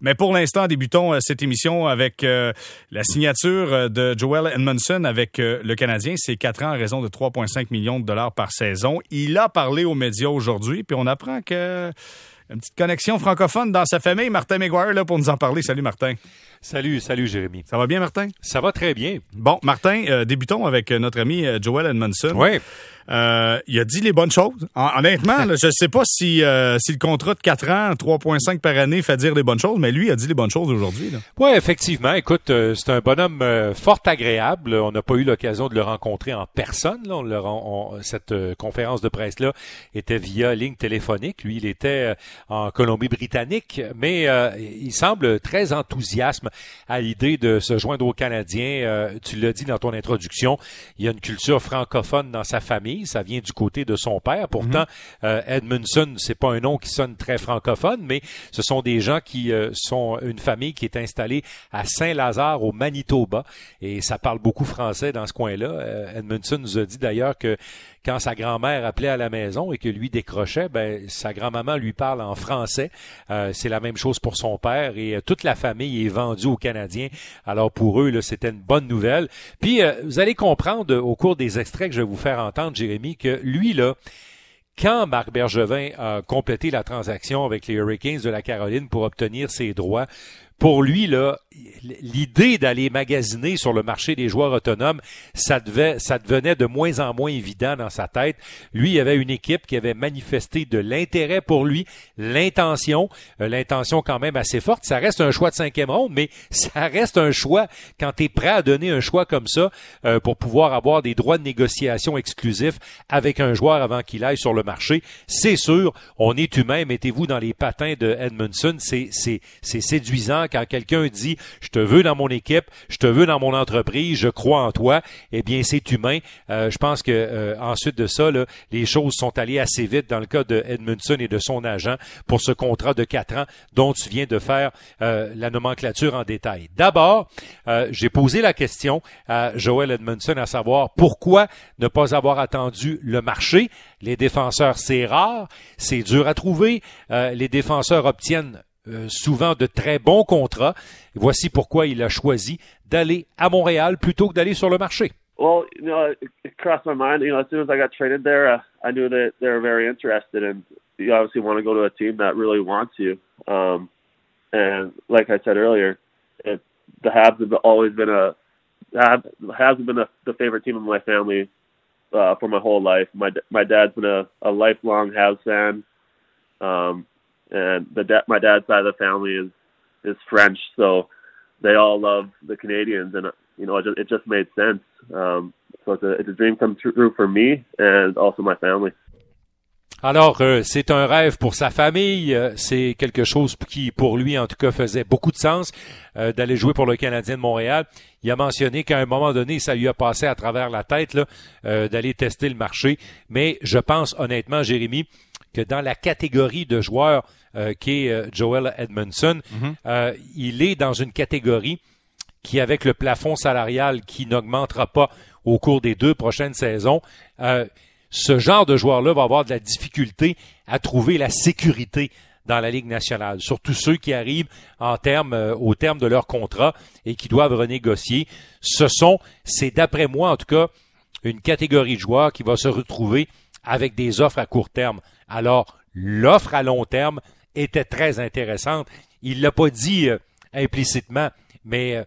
Mais pour l'instant, débutons euh, cette émission avec euh, la signature euh, de Joel Edmondson avec le Canadien. C'est quatre ans à raison de 3,5 millions de dollars par saison. Il a parlé aux médias aujourd'hui, puis on apprend que une petite connexion francophone dans sa famille. Martin McGuire là pour nous en parler. Salut Martin. Salut, salut Jérémy. Ça va bien Martin? Ça va très bien. Bon, Martin, débutons avec notre ami Joel Edmondson. Oui. Euh, il a dit les bonnes choses. honnêtement, je ne sais pas si, euh, si le contrat de 4 ans, 3,5 par année, fait dire les bonnes choses, mais lui il a dit les bonnes choses aujourd'hui. Oui, effectivement. Écoute, euh, c'est un bonhomme fort agréable. On n'a pas eu l'occasion de le rencontrer en personne. Là. cette conférence de presse-là était via ligne téléphonique. Lui, il était en Colombie-Britannique, mais il semble très enthousiaste à l'idée de se joindre aux Canadiens. tu l'as dit dans ton introduction, il y a une culture francophone dans sa famille ça vient du côté de son père. Pourtant, mhm. euh, Edmundson, c'est pas un nom qui sonne très francophone, mais ce sont des gens qui euh, sont une famille qui est installée à Saint-Lazare au Manitoba et ça parle beaucoup français dans ce coin-là. Euh, Edmundson nous a dit d'ailleurs que quand sa grand-mère appelait à la maison et que lui décrochait, ben sa grand-maman lui parle en français. Euh, c'est la même chose pour son père et euh, toute la famille est vendue aux Canadiens. Alors pour eux, c'était une bonne nouvelle. Puis euh, vous allez comprendre au cours des extraits que je vais vous faire entendre, Jérémy, que lui là quand Marc Bergevin a complété la transaction avec les Hurricanes de la Caroline pour obtenir ses droits, pour lui, là, l'idée d'aller magasiner sur le marché des joueurs autonomes, ça, devait, ça devenait de moins en moins évident dans sa tête. Lui, il y avait une équipe qui avait manifesté de l'intérêt pour lui, l'intention, euh, l'intention quand même assez forte. Ça reste un choix de cinquième ronde, mais ça reste un choix quand tu es prêt à donner un choix comme ça euh, pour pouvoir avoir des droits de négociation exclusifs avec un joueur avant qu'il aille sur le marché. C'est sûr, on est humain, mettez-vous dans les patins de Edmondson, c'est séduisant quand quelqu'un dit je te veux dans mon équipe, je te veux dans mon entreprise, je crois en toi, eh bien c'est humain. Euh, je pense que euh, ensuite de ça, les choses sont allées assez vite dans le cas de Edmundson et de son agent pour ce contrat de quatre ans dont tu viens de faire euh, la nomenclature en détail. D'abord, j'ai posé la question à Joel Edmundson à savoir pourquoi ne pas avoir attendu le marché. Les défenseurs, c'est rare, c'est dur à trouver. les défenseurs obtiennent euh, souvent de très bons contrats. Voici pourquoi il a choisi d'aller à Montréal plutôt que d'aller sur le marché. Well, you know, it crossed my mind. You know, as soon as I got traded there, uh, I knew that they were very interested, and you obviously want to go to a team that really wants you. Um, and like I said earlier, it, the Habs have always been a Habs have been a, the favorite team of my family uh, for my whole life. My my dad's been a, a lifelong Habs fan. Um, and the da- my dad's side of the family is is French, so they all love the Canadians, and you know it just, it just made sense. So it's a, it's a dream come true for me and also my family. Alors, euh, c'est un rêve pour sa famille. Euh, c'est quelque chose qui, pour lui, en tout cas, faisait beaucoup de sens euh, d'aller jouer pour le Canadien de Montréal. Il a mentionné qu'à un moment donné, ça lui a passé à travers la tête d'aller tester le marché. Mais je pense honnêtement, Jérémy, que dans la catégorie de joueurs euh, qui est euh, Joel Edmondson. Mhm. Euh, il est dans une catégorie qui, avec le plafond salarial qui n'augmentera pas au cours des deux prochaines saisons, ce genre de joueur-là va avoir de la difficulté à trouver la sécurité dans la Ligue nationale, surtout ceux qui arrivent en au terme de leur contrat et qui doivent renégocier. Ce sont, c'est d'après moi en tout cas, une catégorie de joueurs qui va se retrouver avec des offres à court terme. Alors, l'offre à long terme, était très intéressante. Il ne l'a pas dit euh, implicitement, mais euh,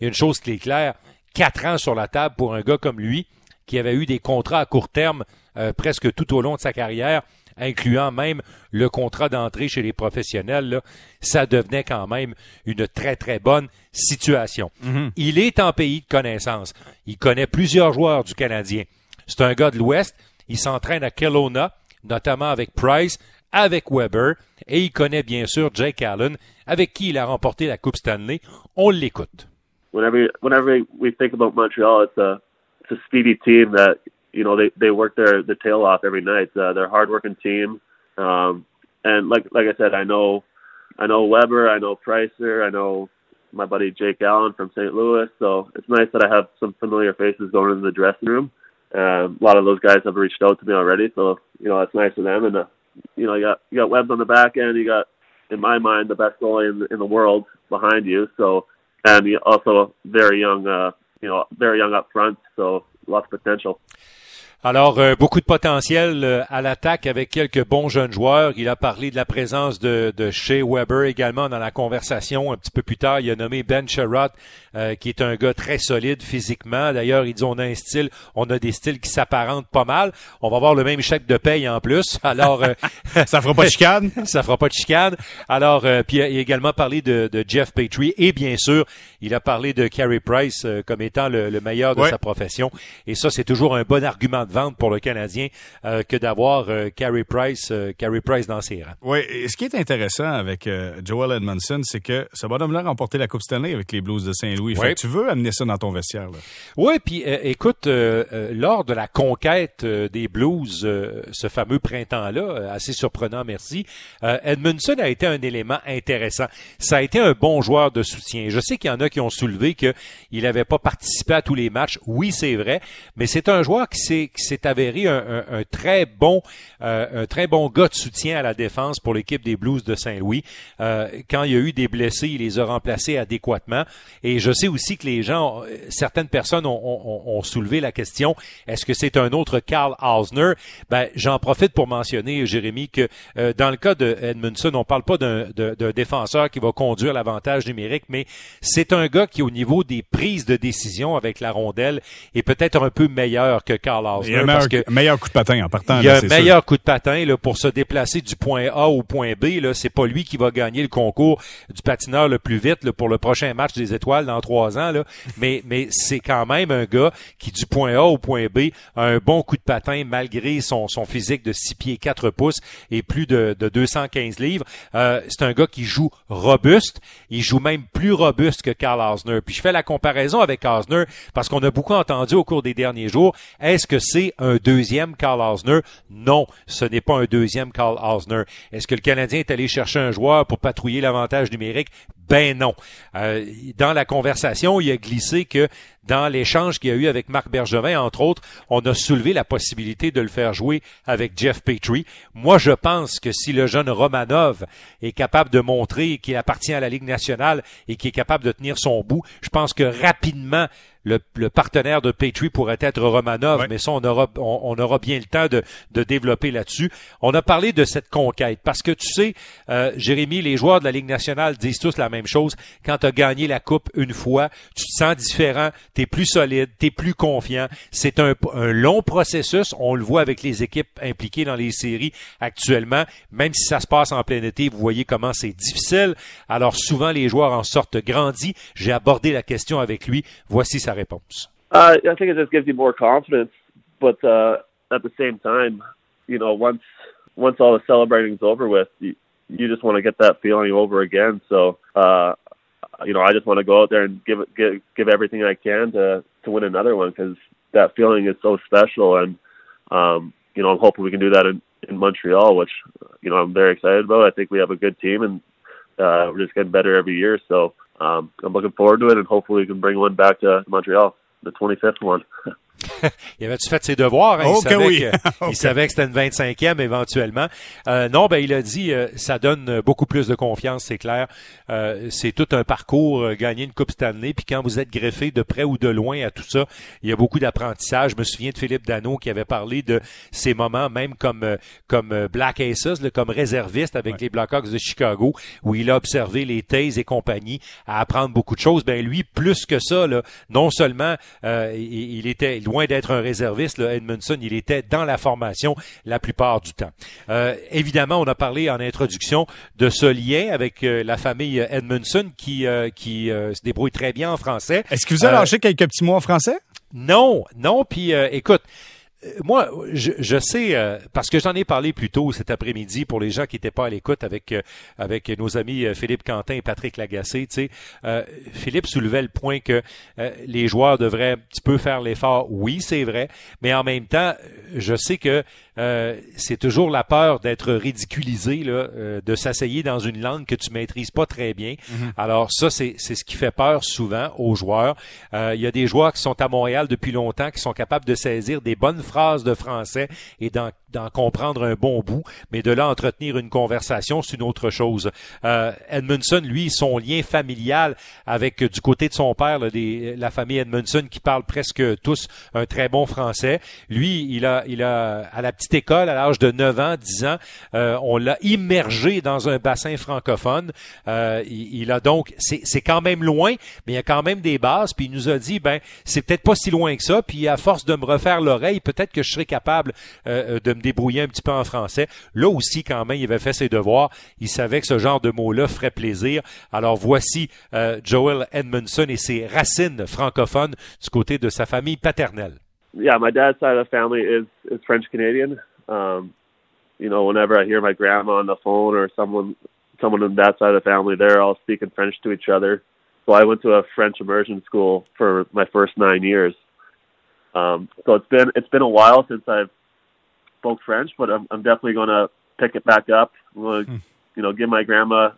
il y a une chose qui est claire. Quatre ans sur la table pour un gars comme lui, qui avait eu des contrats à court terme euh, presque tout au long de sa carrière, incluant même le contrat d'entrée chez les professionnels, ça devenait quand même une très, très bonne situation. Mm-hmm. Il est en pays de connaissance. Il connaît plusieurs joueurs du Canadien. C'est un gars de l'Ouest. Il s'entraîne à Kelowna, notamment avec Price, avec Weber et il connaît bien sûr Jake Allen, avec qui il a remporté la Coupe Stanley. On l'écoute. Whenever, whenever we think about Montreal, it's a, it's a speedy team that you know they they work their their tail off every night. Uh, they're a hardworking team, um, and like like I said, I know I know Weber, I know Pricer, I know my buddy Jake Allen from St. Louis. So it's nice that I have some familiar faces going into the dressing room. Um, a lot of those guys have reached out to me already, so you know it's nice of them, and uh, you know, you got you got Webbs on the back end, you got in my mind, the best goalie in, in the world behind you. So, and you also very young, uh, you know, very young up front. So, lots of potential. Alors, euh, beaucoup de potentiel euh, à l'attaque avec quelques bons jeunes joueurs. Il a parlé de la présence de, de Shea Weber également dans la conversation un petit peu plus tard. Il a nommé Ben Sherrod, euh, qui est un gars très solide physiquement. D'ailleurs, il dit on a un style, on a des styles qui s'apparentent pas mal. On va avoir le même chèque de paye en plus. Alors, ça fera pas de chicane? ça fera pas de chicane. Alors, puis il a également parlé de, de, Jeff Petrie et bien sûr, il a parlé de Carey Price comme étant le, le meilleur de sa profession. Et ça, c'est toujours un bon argument de vente pour le Canadien euh, que d'avoir euh, Carey Price, euh, Carey Price dans ses rangs. Oui, et ce qui est intéressant avec Joel Edmondson, c'est que ce bonhomme-là a remporté la Coupe Stanley avec les Blues de Saint-Louis. Tu veux amener ça dans ton vestiaire. Oui, puis écoute, lors de la conquête des Blues, ce fameux printemps-là, assez surprenant, merci, Edmondson a été un élément intéressant. Ça a été un bon joueur de soutien. Je sais qu'il y en a qui ont soulevé qu'il n'avait pas participé à tous les matchs. Oui, c'est vrai, mais c'est un joueur qui s'est avéré un, très bon, euh, un très bon gars de soutien à la défense pour l'équipe des Blues de Saint-Louis. Euh, quand il y a eu des blessés, il les a remplacés adéquatement. Et je sais aussi que les gens, certaines personnes ont, soulevé la question est-ce que c'est un autre Karl Hausner? Ben, j'en profite pour mentionner, Jérémy, que euh, dans le cas de Edmundson, on parle pas d'un défenseur qui va conduire l'avantage numérique, mais c'est un gars qui, au niveau des prises de décision avec la rondelle, est peut-être un peu meilleur que Karl Hausner meilleur coup de patin en partant. Il y a un meilleur coup de patin là, pour se déplacer du point A au point B. Là, c'est pas lui qui va gagner le concours du patineur le plus vite là, pour le prochain match des étoiles dans trois ans. Là. Mais, mais c'est quand même un gars qui, du point A au point B, a un bon coup de patin malgré son, son physique de 6 pieds 4 pouces et plus de, de 215 livres. Euh, c'est un gars qui joue robuste. Il joue même plus robuste que Karl Hausner. Puis je fais la comparaison avec Hausner parce qu'on a beaucoup entendu au cours des derniers jours. Est-ce que c'est un deuxième Karl Hausner? Non, ce n'est pas un deuxième Karl Hausner. Est-ce que le Canadien est allé chercher un joueur pour patrouiller l'avantage numérique? Ben non. Euh, dans la conversation, il a glissé que dans l'échange qu'il y a eu avec Marc Bergevin, entre autres, on a soulevé la possibilité de le faire jouer avec Jeff Petrie. Moi, je pense que si le jeune Romanov est capable de montrer qu'il appartient à la Ligue nationale et qu'il est capable de tenir son bout, je pense que rapidement, le, partenaire de Petrie pourrait être Romanov, mais ça, on aura, on, aura bien le temps de, de développer là-dessus. On a parlé de cette conquête parce que tu sais, euh, Jérémy, les joueurs de la Ligue nationale disent tous la même chose. Quand tu as gagné la Coupe une fois, tu te sens différent, tu es plus solide, tu es plus confiant. C'est un, long processus. On le voit avec les équipes impliquées dans les séries actuellement. Même si ça se passe en plein été, vous voyez comment c'est difficile. Alors souvent, les joueurs en sortent grandis. J'ai abordé la question avec lui. Voici sa réponse? Uh, I think it just gives you more confidence, but uh, at the same time, you know, once all the celebrating's over with, you just want to get that feeling over again. So, uh, you know, I just want to go out there and give give give everything I can to to win another one because that feeling is so special, and um, you know, I'm hoping we can do that in in Montreal, which you know I'm very excited about. I think we have a good team, and uh, we're just getting better every year. So um, I'm looking forward to it, and hopefully we can bring one back to Montreal, the 25th one. il avait-tu fait ses devoirs? Hein? Il, savait il, savait que, c'était une 25e éventuellement. Euh, non, ben il a dit euh, ça donne beaucoup plus de confiance, c'est clair. Euh, c'est tout un parcours, euh, gagner une Coupe Stanley. Puis quand vous êtes greffé de près ou de loin à tout ça, il y a beaucoup d'apprentissage. Je me souviens de Philippe Dano qui avait parlé de ces moments, même comme euh, comme Black Aces, comme réserviste avec les Blackhawks de Chicago, où il a observé les Tays et compagnie à apprendre beaucoup de choses. Ben lui, plus que ça, là, non seulement il était loin d'être un réserviste, là, Edmondson, il était dans la formation la plupart du temps. Euh, évidemment, on a parlé en introduction de ce lien avec euh, la famille Edmondson qui, euh, qui se débrouille très bien en français. Est-ce que vous avez lâché quelques petits mots en français? Non, non. Puis écoute, moi, je, je sais, euh, parce que j'en ai parlé plus tôt cet après-midi pour les gens qui n'étaient pas à l'écoute avec, euh, avec nos amis Philippe Quentin et Patrick Lagacé. Tu sais, Philippe soulevait le point que les joueurs devraient un petit peu faire l'effort. Oui, c'est vrai, mais en même temps, je sais que euh, c'est toujours la peur d'être ridiculisé, là, euh, de s'asseyer dans une langue que tu maîtrises pas très bien. Mhm. Alors ça, c'est ce qui fait peur souvent aux joueurs. Euh, il y a des joueurs qui sont à Montréal depuis longtemps, qui sont capables de saisir des bonnes phrases de français et dans d'en comprendre un bon bout, mais de là entretenir une conversation, c'est une autre chose. Euh, Edmondson, lui, son lien familial avec du côté de son père, la famille Edmondson qui parle presque tous un très bon français. Lui, il a, il a à la petite école, à l'âge de 9 ans, 10 ans, euh, on l'a immergé dans un bassin francophone. Euh, il, a donc, c'est quand même loin, mais il y a quand même des bases. Puis il nous a dit, ben, c'est peut-être pas si loin que ça. Puis à force de me refaire l'oreille, peut-être que je serai capable euh, de me débrouiller un petit peu en français. Là aussi, quand même, il avait fait ses devoirs. Il savait que ce genre de mots-là ferait plaisir. Alors voici Joel Edmondson et ses racines francophones du côté de sa famille paternelle. Yeah, my dad's side of the family is is French Canadian. Um, you know, whenever I hear my grandma on the phone or someone someone on that side of the family, they're all speaking French to each other. So I went to a French immersion school for my first nine years. Um, so it's been it's been a while since I've spoke French, but I'm, I'm definitely going to pick it back up. I'm going to, hmm. you know, give my grandma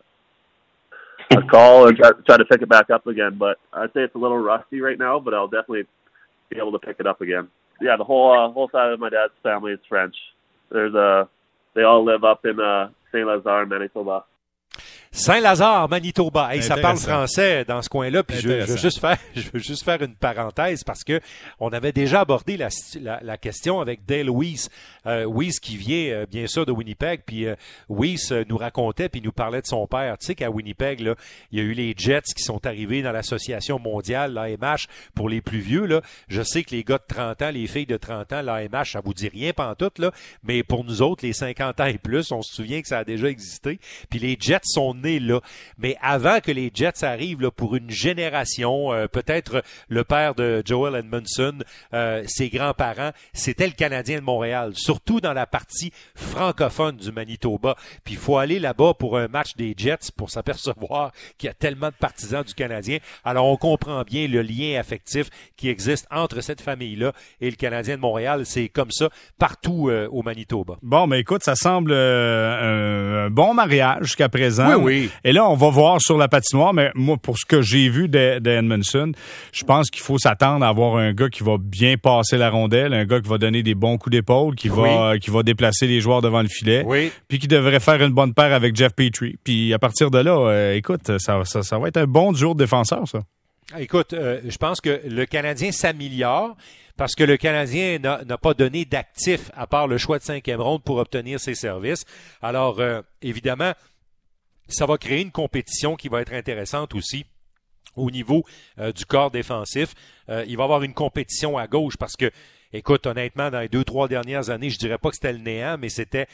a call and try, try to pick it back up again. But I'd say it's a little rusty right now, but I'll definitely be able to pick it up again. Yeah, the whole uh, whole side of my dad's family is French. There's a they all live up in uh, Saint Lazare, Manitoba. Saint-Lazare, Manitoba. Hey, ça parle français dans ce coin-là. Puis je, veux juste faire, je veux juste faire une parenthèse parce que on avait déjà abordé la, la, question avec Dale Weiss. Euh, Weiss qui vient euh, bien sûr de Winnipeg. Puis euh, Weiss euh, nous racontait puis nous parlait de son père. Tu sais qu'à Winnipeg, là, il y a eu les Jets qui sont arrivés dans l'association mondiale, l'AMH, pour les plus vieux. Là. Je sais que les gars de 30 ans, les filles de 30 ans, l'AMH, ça vous dit rien pantoute, là. Mais pour nous autres, les 50 ans et plus, on se souvient que ça a déjà existé. Puis les Jets sont là. Mais avant que les Jets arrivent là, pour une génération, euh, peut-être le père de Joel Edmondson, euh, ses grands-parents, c'était le Canadien de Montréal, surtout dans la partie francophone du Manitoba. Puis il faut aller là-bas pour un match des Jets pour s'apercevoir qu'il y a tellement de partisans du Canadien. Alors on comprend bien le lien affectif qui existe entre cette famille-là et le Canadien de Montréal. C'est comme ça partout euh, au Manitoba. Bon, mais écoute, ça semble un bon mariage jusqu'à présent. Oui, oui. Et là, on va voir sur la patinoire, mais moi, pour ce que j'ai vu d'Edmondson, je pense qu'il faut s'attendre à avoir un gars qui va bien passer la rondelle, un gars qui va donner des bons coups d'épaule, qui va qui va déplacer les joueurs devant le filet, puis qui devrait faire une bonne paire avec Jeff Petrie. Puis à partir de là, euh, écoute, ça, ça, va être un bon jour de défenseur, ça. Écoute, euh, je pense que le Canadien s'améliore parce que le Canadien n'a pas donné d'actif à part le choix de cinquième ronde pour obtenir ses services. Alors, euh, évidemment, ça va créer une compétition qui va être intéressante aussi au niveau euh, du corps défensif. Euh, il va y avoir une compétition à gauche parce que, écoute, honnêtement, dans les deux, trois dernières années, je dirais pas que c'était le néant, mais c'était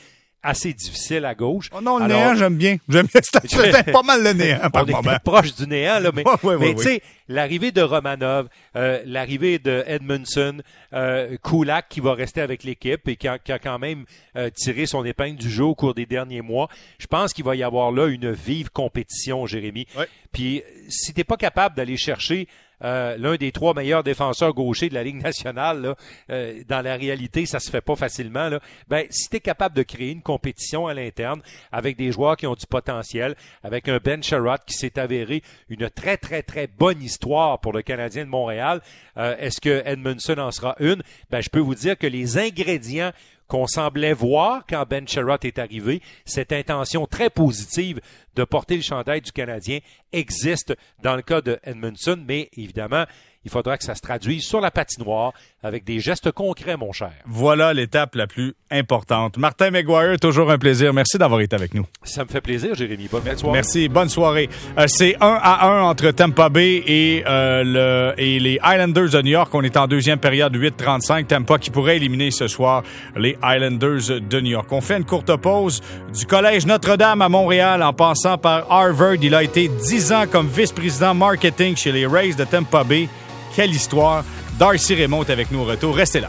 assez difficile à gauche. Oh non, le néant, j'aime bien. J'aime C'était pas mal le néant par on est proche du néant, là, mais, mais tu sais, l'arrivée de Romanov, euh, l'arrivée de Edmondson, euh, Kulak qui va rester avec l'équipe et qui a, quand même euh, tiré son épingle du jeu au cours des derniers mois, je pense qu'il va y avoir là une vive compétition, Jérémy. Puis si t'es pas capable d'aller chercher euh, l'un des trois meilleurs défenseurs gauchers de la Ligue nationale, euh, dans la réalité, ça se fait pas facilement. Là. Ben, si tu es capable de créer une compétition à l'interne avec des joueurs qui ont du potentiel, avec un Ben Sherrod qui s'est avéré une très, très, très bonne histoire pour le Canadien de Montréal, euh, est-ce que Edmondson en sera une? Ben, je peux vous dire que les ingrédients qu'on semblait voir quand Ben Sherrod est arrivé, cette intention très positive de porter le chandail du Canadien existe dans le cas de Edmondson, mais évidemment, il faudra que ça se traduise sur la patinoire avec des gestes concrets, mon cher. Voilà l'étape la plus importante. Martin McGuire, toujours un plaisir. Merci d'avoir été avec nous. Ça me fait plaisir, Jérémy. Bonne soirée. Merci. Bonne soirée. Euh, c'est 1 à 1 entre Tampa Bay et, euh, le, et les Islanders de New York. On est en deuxième période 8-35. Tampa qui pourrait éliminer ce soir les Islanders de New York. On fait une courte pause du Collège Notre-Dame à Montréal en passant par Harvard. Il a été 10 ans comme vice-président marketing chez les Rays de Tampa Bay. Quelle histoire! Darcy Raymond est avec nous au retour. Restez là.